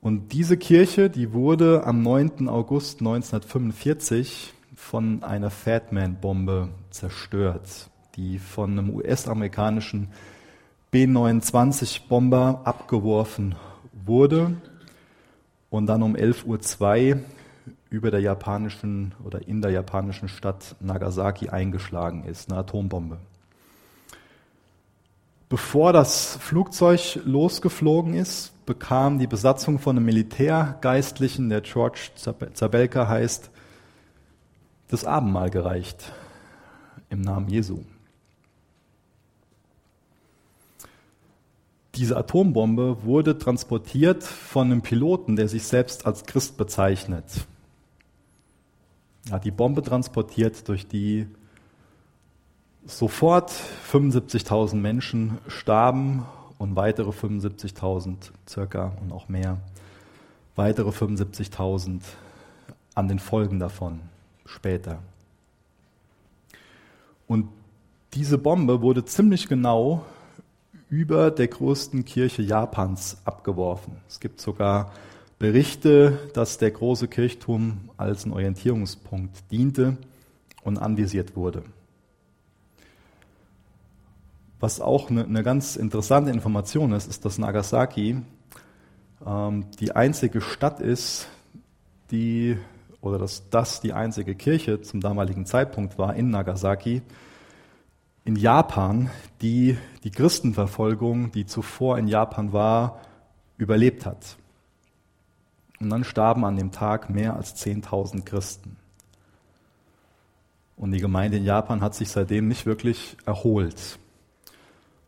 A: Und diese Kirche, die wurde am 9. August 1945 von einer Fatman-Bombe zerstört, die von einem US-amerikanischen B-29-Bomber abgeworfen wurde und dann um 11.02 Uhr über der japanischen oder in der japanischen Stadt Nagasaki eingeschlagen ist, eine Atombombe. Bevor das Flugzeug losgeflogen ist, bekam die Besatzung von einem Militärgeistlichen, der George Zabelka heißt, das Abendmahl gereicht im Namen Jesu. Diese Atombombe wurde transportiert von einem Piloten, der sich selbst als Christ bezeichnet. Hat die Bombe transportiert, durch die sofort 75.000 Menschen starben und weitere 75.000 circa und auch mehr, weitere 75.000 an den Folgen davon später. Und diese Bombe wurde ziemlich genau über der größten Kirche Japans abgeworfen. Es gibt sogar Berichte, dass der große Kirchturm als ein Orientierungspunkt diente und anvisiert wurde. Was auch eine, eine ganz interessante Information ist, ist, dass Nagasaki ähm, die einzige Stadt ist, die oder dass das die einzige Kirche zum damaligen Zeitpunkt war in Nagasaki, in Japan, die die Christenverfolgung, die zuvor in Japan war, überlebt hat. Und dann starben an dem Tag mehr als 10.000 Christen. Und die Gemeinde in Japan hat sich seitdem nicht wirklich erholt.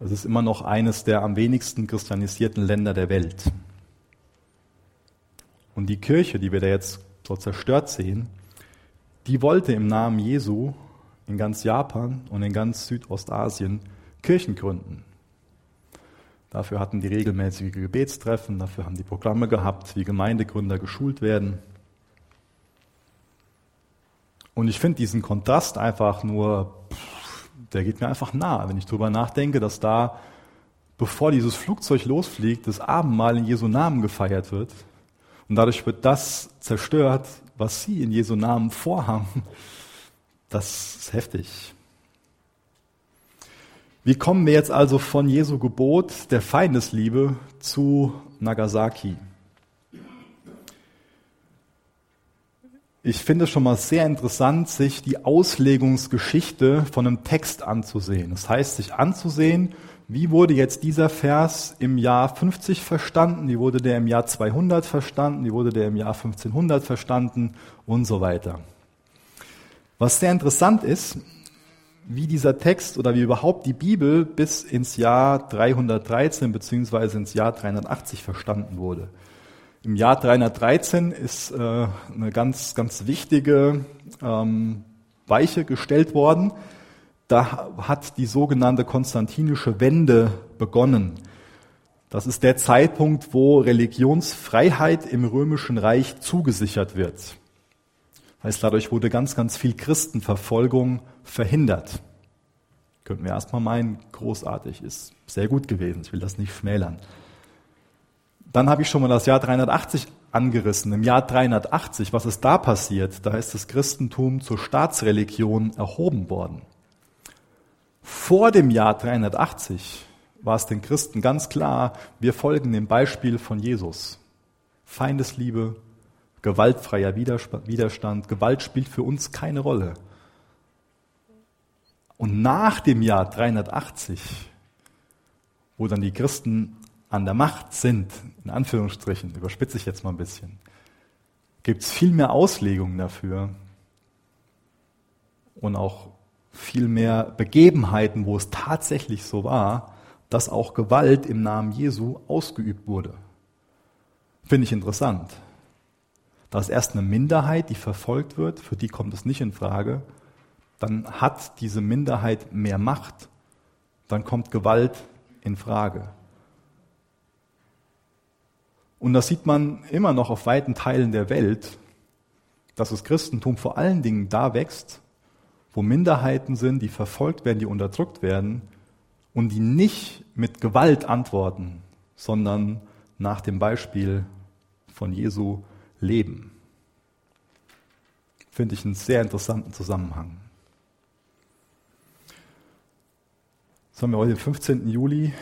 A: Es ist immer noch eines der am wenigsten christianisierten Länder der Welt. Und die Kirche, die wir da jetzt so zerstört sehen, die wollte im Namen Jesu in ganz Japan und in ganz Südostasien Kirchen gründen. Dafür hatten die regelmäßige Gebetstreffen, dafür haben die Programme gehabt, wie Gemeindegründer geschult werden. Und ich finde diesen Kontrast einfach nur, der geht mir einfach nah, wenn ich darüber nachdenke, dass da, bevor dieses Flugzeug losfliegt, das Abendmahl in Jesu Namen gefeiert wird. Und dadurch wird das zerstört, was sie in Jesu Namen vorhaben. Das ist heftig. Wie kommen wir jetzt also von Jesu Gebot der Feindesliebe zu Nagasaki? Ich finde es schon mal sehr interessant, sich die Auslegungsgeschichte von einem Text anzusehen. Das heißt, sich anzusehen, wie wurde jetzt dieser Vers im Jahr 50 verstanden, wie wurde der im Jahr 200 verstanden, wie wurde der im Jahr 1500 verstanden und so weiter. Was sehr interessant ist, wie dieser Text oder wie überhaupt die Bibel bis ins Jahr 313 beziehungsweise ins Jahr 380 verstanden wurde. Im Jahr 313 ist äh, eine ganz, ganz wichtige ähm, Weiche gestellt worden. Da hat die sogenannte konstantinische Wende begonnen. Das ist der Zeitpunkt, wo Religionsfreiheit im römischen Reich zugesichert wird. Heißt, dadurch wurde ganz, ganz viel Christenverfolgung verhindert. Könnten wir erstmal meinen, großartig, ist sehr gut gewesen. Ich will das nicht schmälern. Dann habe ich schon mal das Jahr 380 angerissen. Im Jahr 380, was ist da passiert? Da ist das Christentum zur Staatsreligion erhoben worden. Vor dem Jahr 380 war es den Christen ganz klar, wir folgen dem Beispiel von Jesus. Feindesliebe, gewaltfreier Widerstand. Gewalt spielt für uns keine Rolle. Und nach dem Jahr 380, wo dann die Christen an der Macht sind, in Anführungsstrichen, überspitze ich jetzt mal ein bisschen, gibt es viel mehr Auslegungen dafür und auch viel mehr Begebenheiten, wo es tatsächlich so war, dass auch Gewalt im Namen Jesu ausgeübt wurde. Finde ich interessant. Da ist erst eine Minderheit, die verfolgt wird, für die kommt es nicht in Frage. Dann hat diese Minderheit mehr Macht. Dann kommt Gewalt in Frage. Und das sieht man immer noch auf weiten Teilen der Welt, dass das Christentum vor allen Dingen da wächst, wo Minderheiten sind, die verfolgt werden, die unterdrückt werden und die nicht mit Gewalt antworten, sondern nach dem Beispiel von Jesu leben. Finde ich einen sehr interessanten Zusammenhang. Das haben wir heute, den 15. Juli,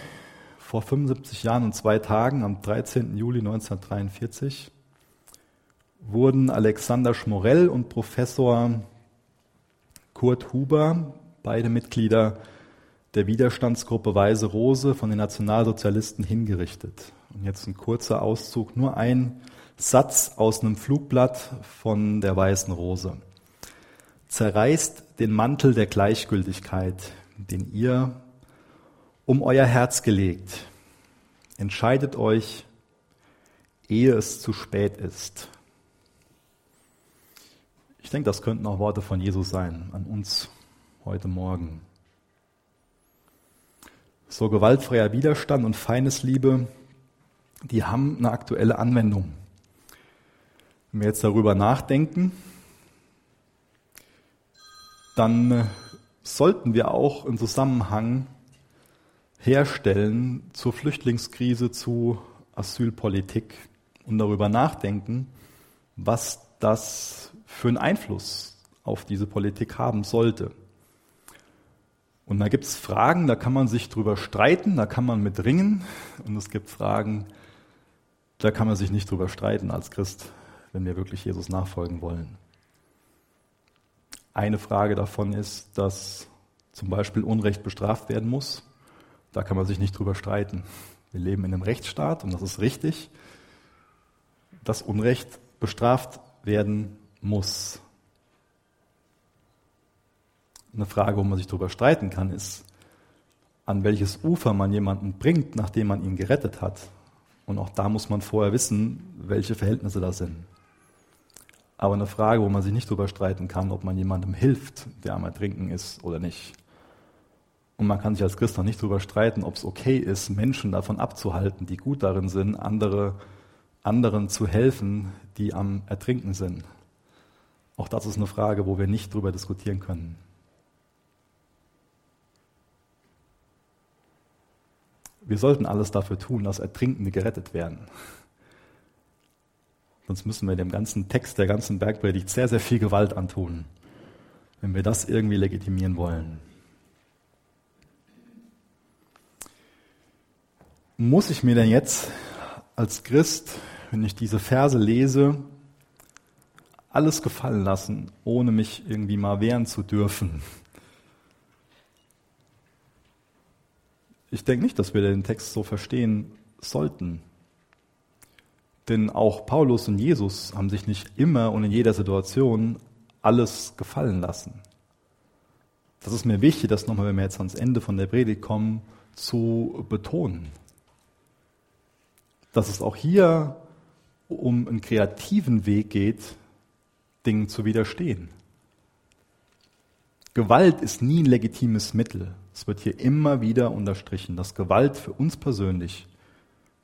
A: vor 75 Jahren und zwei Tagen, am 13. Juli 1943, wurden Alexander Schmorell und Professor Kurt Huber, beide Mitglieder der Widerstandsgruppe Weise Rose von den Nationalsozialisten hingerichtet. Und jetzt ein kurzer Auszug, nur ein Satz aus einem Flugblatt von der Weißen Rose. Zerreißt den Mantel der Gleichgültigkeit, den ihr um euer Herz gelegt. Entscheidet euch, ehe es zu spät ist. Ich denke, das könnten auch Worte von Jesus sein an uns heute Morgen. So gewaltfreier Widerstand und Feindesliebe, die haben eine aktuelle Anwendung. Wenn wir jetzt darüber nachdenken, dann sollten wir auch im Zusammenhang herstellen zur Flüchtlingskrise, zu Asylpolitik und darüber nachdenken, was das für einen Einfluss auf diese Politik haben sollte. Und da gibt es Fragen, da kann man sich drüber streiten, da kann man mit ringen. Und es gibt Fragen, da kann man sich nicht drüber streiten als Christ, wenn wir wirklich Jesus nachfolgen wollen. Eine Frage davon ist, dass zum Beispiel Unrecht bestraft werden muss. Da kann man sich nicht drüber streiten. Wir leben in einem Rechtsstaat und das ist richtig, dass Unrecht bestraft werden muss. Eine Frage, wo man sich darüber streiten kann, ist, an welches Ufer man jemanden bringt, nachdem man ihn gerettet hat. Und auch da muss man vorher wissen, welche Verhältnisse da sind. Aber eine Frage, wo man sich nicht darüber streiten kann, ob man jemandem hilft, der am Ertrinken ist oder nicht. Und man kann sich als Christ noch nicht darüber streiten, ob es okay ist, Menschen davon abzuhalten, die gut darin sind, andere, anderen zu helfen, die am Ertrinken sind. Auch das ist eine Frage, wo wir nicht darüber diskutieren können. Wir sollten alles dafür tun, dass Ertrinkende gerettet werden. Sonst müssen wir dem ganzen Text der ganzen Bergpredigt sehr, sehr viel Gewalt antun, wenn wir das irgendwie legitimieren wollen. muss ich mir denn jetzt als Christ, wenn ich diese Verse lese, alles gefallen lassen, ohne mich irgendwie mal wehren zu dürfen? Ich denke nicht, dass wir den Text so verstehen sollten. Denn auch Paulus und Jesus haben sich nicht immer und in jeder Situation alles gefallen lassen. Das ist mir wichtig, das nochmal, wenn wir jetzt ans Ende von der Predigt kommen, zu betonen dass es auch hier um einen kreativen Weg geht, Dingen zu widerstehen. Gewalt ist nie ein legitimes Mittel. Es wird hier immer wieder unterstrichen, dass Gewalt für uns persönlich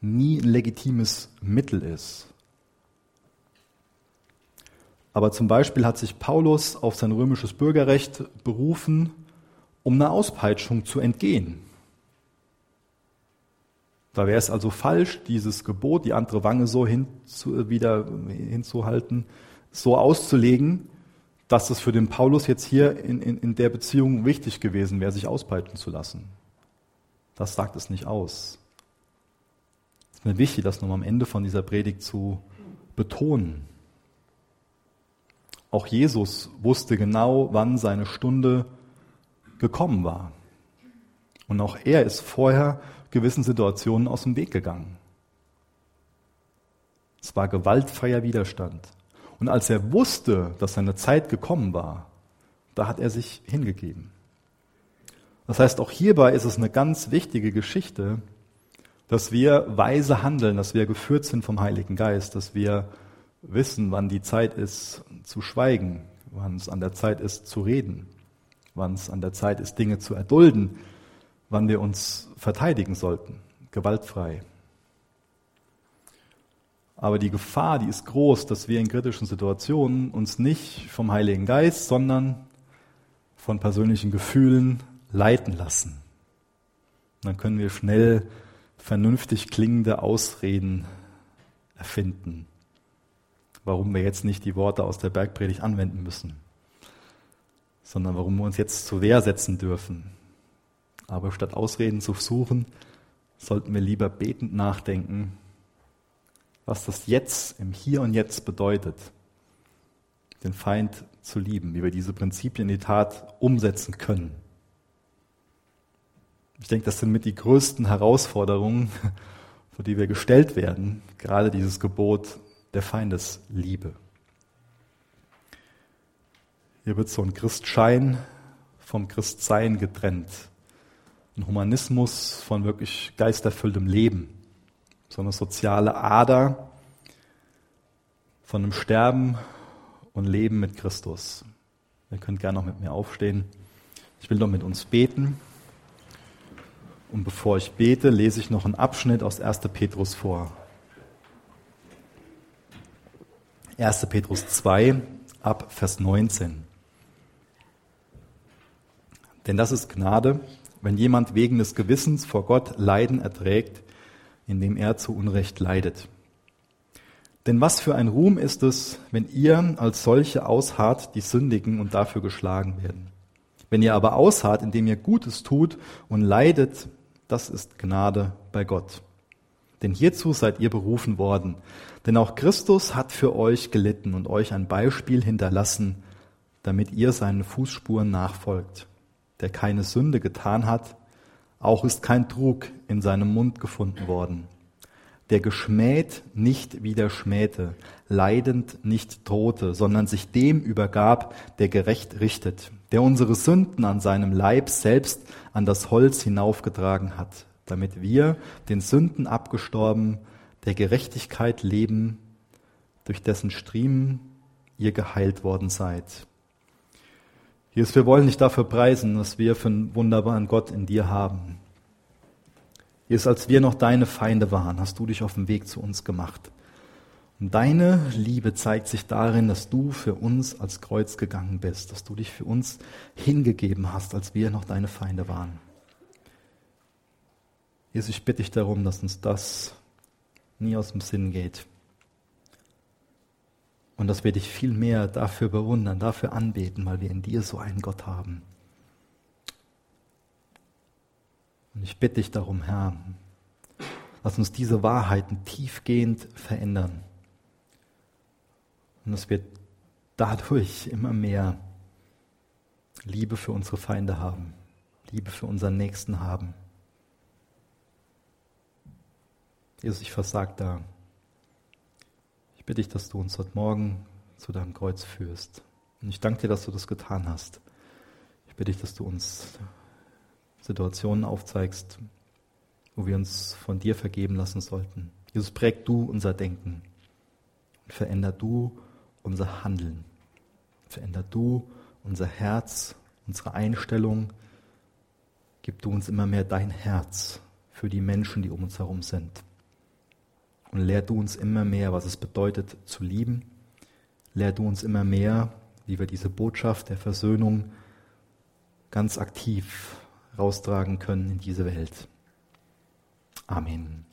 A: nie ein legitimes Mittel ist. Aber zum Beispiel hat sich Paulus auf sein römisches Bürgerrecht berufen, um einer Auspeitschung zu entgehen. Da wäre es also falsch, dieses Gebot, die andere Wange so hinzu, wieder hinzuhalten, so auszulegen, dass es für den Paulus jetzt hier in, in, in der Beziehung wichtig gewesen wäre, sich auspeitschen zu lassen. Das sagt es nicht aus. Es ist mir wichtig, das nochmal am Ende von dieser Predigt zu betonen. Auch Jesus wusste genau, wann seine Stunde gekommen war. Und auch er ist vorher gewissen Situationen aus dem Weg gegangen. Es war gewaltfreier Widerstand. Und als er wusste, dass seine Zeit gekommen war, da hat er sich hingegeben. Das heißt, auch hierbei ist es eine ganz wichtige Geschichte, dass wir weise handeln, dass wir geführt sind vom Heiligen Geist, dass wir wissen, wann die Zeit ist zu schweigen, wann es an der Zeit ist zu reden, wann es an der Zeit ist, Dinge zu erdulden, wann wir uns verteidigen sollten, gewaltfrei. Aber die Gefahr, die ist groß, dass wir in kritischen Situationen uns nicht vom Heiligen Geist, sondern von persönlichen Gefühlen leiten lassen. Dann können wir schnell vernünftig klingende Ausreden erfinden, warum wir jetzt nicht die Worte aus der Bergpredigt anwenden müssen, sondern warum wir uns jetzt zur Wehr setzen dürfen. Aber statt Ausreden zu suchen, sollten wir lieber betend nachdenken, was das Jetzt im Hier und Jetzt bedeutet, den Feind zu lieben, wie wir diese Prinzipien in die Tat umsetzen können. Ich denke, das sind mit die größten Herausforderungen, vor die wir gestellt werden, gerade dieses Gebot der Feindesliebe. Hier wird so ein Christschein vom Christsein getrennt. Ein Humanismus von wirklich geisterfülltem Leben so eine soziale Ader von einem Sterben und Leben mit Christus. Ihr könnt gerne noch mit mir aufstehen. Ich will noch mit uns beten. Und bevor ich bete, lese ich noch einen Abschnitt aus 1. Petrus vor. 1. Petrus 2 ab Vers 19. Denn das ist Gnade, wenn jemand wegen des Gewissens vor Gott Leiden erträgt, indem er zu Unrecht leidet. Denn was für ein Ruhm ist es, wenn ihr als solche ausharrt, die sündigen und dafür geschlagen werden. Wenn ihr aber ausharrt, indem ihr Gutes tut und leidet, das ist Gnade bei Gott. Denn hierzu seid ihr berufen worden. Denn auch Christus hat für euch gelitten und euch ein Beispiel hinterlassen, damit ihr seinen Fußspuren nachfolgt. Der keine Sünde getan hat, auch ist kein Trug in seinem Mund gefunden worden. Der geschmäht nicht wieder schmähte, leidend nicht drohte, sondern sich dem übergab, der gerecht richtet, der unsere Sünden an seinem Leib selbst an das Holz hinaufgetragen hat, damit wir, den Sünden abgestorben, der Gerechtigkeit leben, durch dessen Striemen ihr geheilt worden seid. Jesus, wir wollen dich dafür preisen, was wir für einen wunderbaren Gott in dir haben. Jesus, als wir noch deine Feinde waren, hast du dich auf den Weg zu uns gemacht. Deine Liebe zeigt sich darin, dass du für uns als Kreuz gegangen bist, dass du dich für uns hingegeben hast, als wir noch deine Feinde waren. Jesus, ich bitte dich darum, dass uns das nie aus dem Sinn geht. Und dass wir dich viel mehr dafür bewundern, dafür anbeten, weil wir in dir so einen Gott haben. Und ich bitte dich darum, Herr, lass uns diese Wahrheiten tiefgehend verändern. Und dass wir dadurch immer mehr Liebe für unsere Feinde haben, Liebe für unseren Nächsten haben. Jesus, ich versag da. Ich bitte dich, dass du uns heute Morgen zu deinem Kreuz führst. Und ich danke dir, dass du das getan hast. Ich bitte dich, dass du uns Situationen aufzeigst, wo wir uns von dir vergeben lassen sollten. Jesus, präg du unser Denken und veränder du unser Handeln. Veränder du unser Herz, unsere Einstellung. Gib du uns immer mehr dein Herz für die Menschen, die um uns herum sind. Und lehr du uns immer mehr, was es bedeutet zu lieben. Lehr du uns immer mehr, wie wir diese Botschaft der Versöhnung ganz aktiv raustragen können in diese Welt. Amen.